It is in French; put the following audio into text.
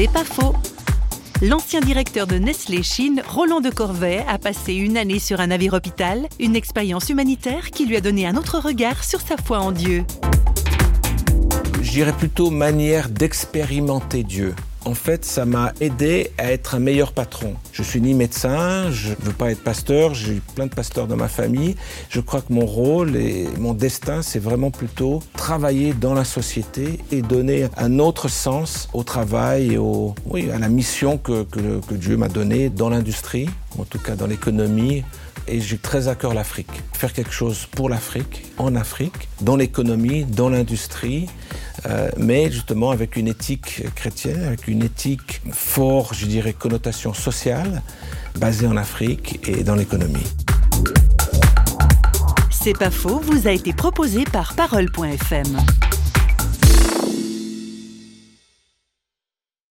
C'est pas faux. L'ancien directeur de Nestlé Chine, Roland de Corvée, a passé une année sur un navire hôpital, une expérience humanitaire qui lui a donné un autre regard sur sa foi en Dieu. Je dirais plutôt manière d'expérimenter Dieu en fait, ça m'a aidé à être un meilleur patron. Je suis ni médecin, je ne veux pas être pasteur, j'ai eu plein de pasteurs dans ma famille. Je crois que mon rôle et mon destin, c'est vraiment plutôt travailler dans la société et donner un autre sens au travail et au, oui, à la mission que, que Dieu m'a donnée dans l'industrie, en tout cas dans l'économie, et j'ai très à cœur l'Afrique. Faire quelque chose pour l'Afrique, en Afrique, dans l'économie, dans l'industrie, euh, mais justement avec une éthique chrétienne, avec une éthique fort, je dirais, connotation sociale, basée en Afrique et dans l'économie. C'est pas faux, vous a été proposé par Parole.fm.